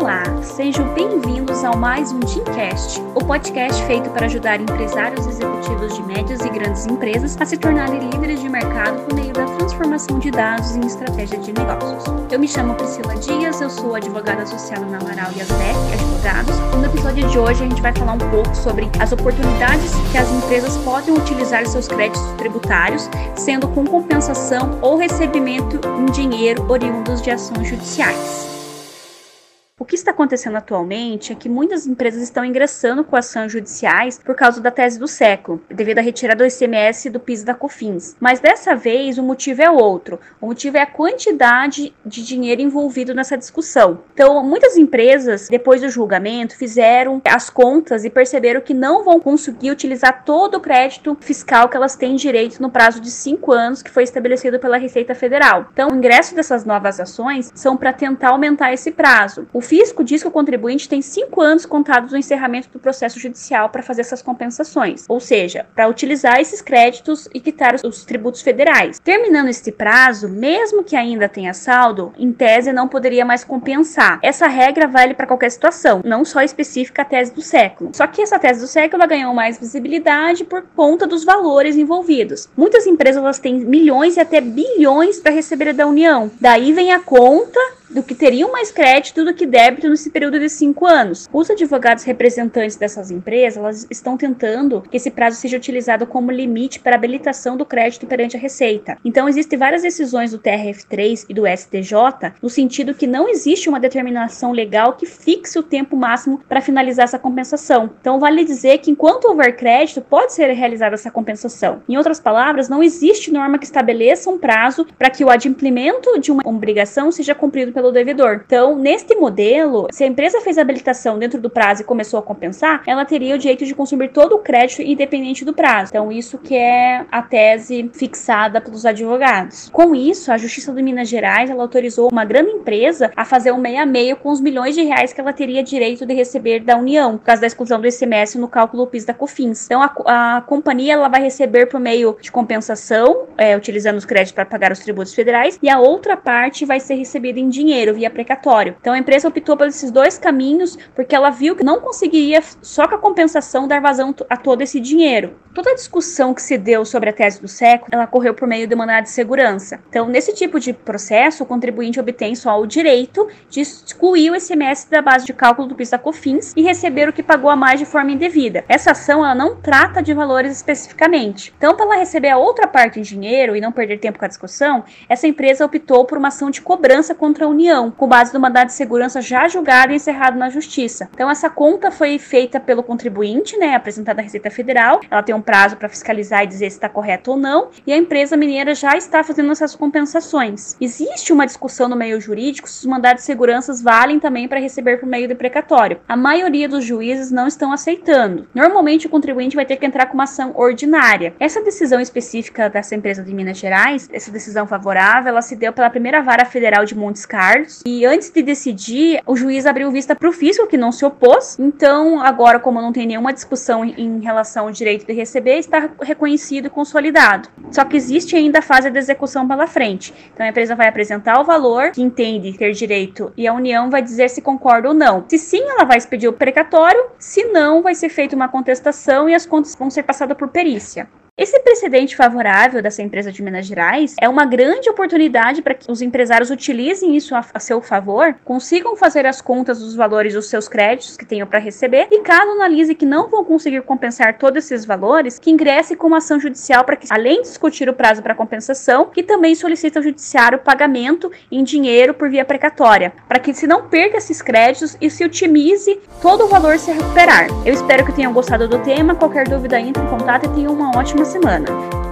Olá, sejam bem-vindos ao mais um Teamcast, o podcast feito para ajudar empresários executivos de médias e grandes empresas a se tornarem líderes de mercado por meio da transformação de dados em estratégia de negócios. Eu me chamo Priscila Dias, eu sou advogada social na Amaral e Asdec Advogados. No episódio de hoje a gente vai falar um pouco sobre as oportunidades que as empresas podem utilizar seus créditos tributários, sendo com compensação ou recebimento em dinheiro oriundos de ações judiciais. Que está acontecendo atualmente é que muitas empresas estão ingressando com ações judiciais por causa da tese do século, devido à retirada do ICMS do PIS da COFINS. Mas dessa vez o motivo é outro. O motivo é a quantidade de dinheiro envolvido nessa discussão. Então, muitas empresas, depois do julgamento, fizeram as contas e perceberam que não vão conseguir utilizar todo o crédito fiscal que elas têm direito no prazo de cinco anos que foi estabelecido pela Receita Federal. Então, o ingresso dessas novas ações são para tentar aumentar esse prazo. O fisco diz que o contribuinte tem cinco anos contados do encerramento do processo judicial para fazer essas compensações, ou seja, para utilizar esses créditos e quitar os, os tributos federais. Terminando este prazo, mesmo que ainda tenha saldo, em tese não poderia mais compensar. Essa regra vale para qualquer situação, não só específica a tese do século. Só que essa tese do século ganhou mais visibilidade por conta dos valores envolvidos. Muitas empresas elas têm milhões e até bilhões para receber da União. Daí vem a conta do que teriam mais crédito do que débito nesse período de cinco anos. Os advogados representantes dessas empresas elas estão tentando que esse prazo seja utilizado como limite para habilitação do crédito perante a Receita. Então, existem várias decisões do TRF3 e do STJ no sentido que não existe uma determinação legal que fixe o tempo máximo para finalizar essa compensação. Então, vale dizer que enquanto houver crédito, pode ser realizada essa compensação. Em outras palavras, não existe norma que estabeleça um prazo para que o adimplemento de uma obrigação seja cumprido pelo devedor. Então, neste modelo, se a empresa fez a habilitação dentro do prazo e começou a compensar, ela teria o direito de consumir todo o crédito independente do prazo. Então, isso que é a tese fixada pelos advogados. Com isso, a Justiça de Minas Gerais ela autorizou uma grande empresa a fazer um meia meio com os milhões de reais que ela teria direito de receber da União, por causa da exclusão do ICMS no cálculo PIS da COFINS. Então, a, a companhia ela vai receber por meio de compensação, é, utilizando os créditos para pagar os tributos federais, e a outra parte vai ser recebida em dinheiro dinheiro via precatório. Então a empresa optou por esses dois caminhos porque ela viu que não conseguiria só com a compensação dar vazão a todo esse dinheiro. Toda a discussão que se deu sobre a tese do século, ela correu por meio de mandado de segurança. Então, nesse tipo de processo, o contribuinte obtém só o direito de excluir o SMS da base de cálculo do PIS da COFINS e receber o que pagou a mais de forma indevida. Essa ação ela não trata de valores especificamente. Então, para ela receber a outra parte em dinheiro e não perder tempo com a discussão, essa empresa optou por uma ação de cobrança contra a com base no mandado de segurança já julgado e encerrado na Justiça. Então, essa conta foi feita pelo contribuinte, né, apresentada à Receita Federal. Ela tem um prazo para fiscalizar e dizer se está correto ou não, e a empresa mineira já está fazendo essas compensações. Existe uma discussão no meio jurídico se os mandados de segurança valem também para receber por meio de precatório. A maioria dos juízes não estão aceitando. Normalmente, o contribuinte vai ter que entrar com uma ação ordinária. Essa decisão específica dessa empresa de Minas Gerais, essa decisão favorável, ela se deu pela primeira vara federal de Montes Carlos E antes de decidir, o juiz abriu vista para o fisco, que não se opôs. Então, agora, como não tem nenhuma discussão em relação ao direito de receber, está reconhecido e consolidado. Só que existe ainda a fase de execução pela frente. Então, a empresa vai apresentar o valor que entende ter direito e a União vai dizer se concorda ou não. Se sim, ela vai expedir o precatório. Se não, vai ser feita uma contestação e as contas vão ser passadas por perícia. Esse precedente favorável dessa empresa de Minas Gerais é uma grande oportunidade para que os empresários utilizem isso a, a, seu favor, consigam fazer as contas dos valores dos seus créditos que tenham para receber e caso analise que não vão conseguir compensar todos esses valores, que ingresse com uma ação judicial para que, além de discutir o prazo para compensação, que também solicita ao judiciário pagamento em dinheiro por via precatória, para que se não perca esses créditos e se otimize todo o valor se recuperar. Eu espero que tenham gostado do tema. Qualquer dúvida entre em contato e tenham uma ótima semana.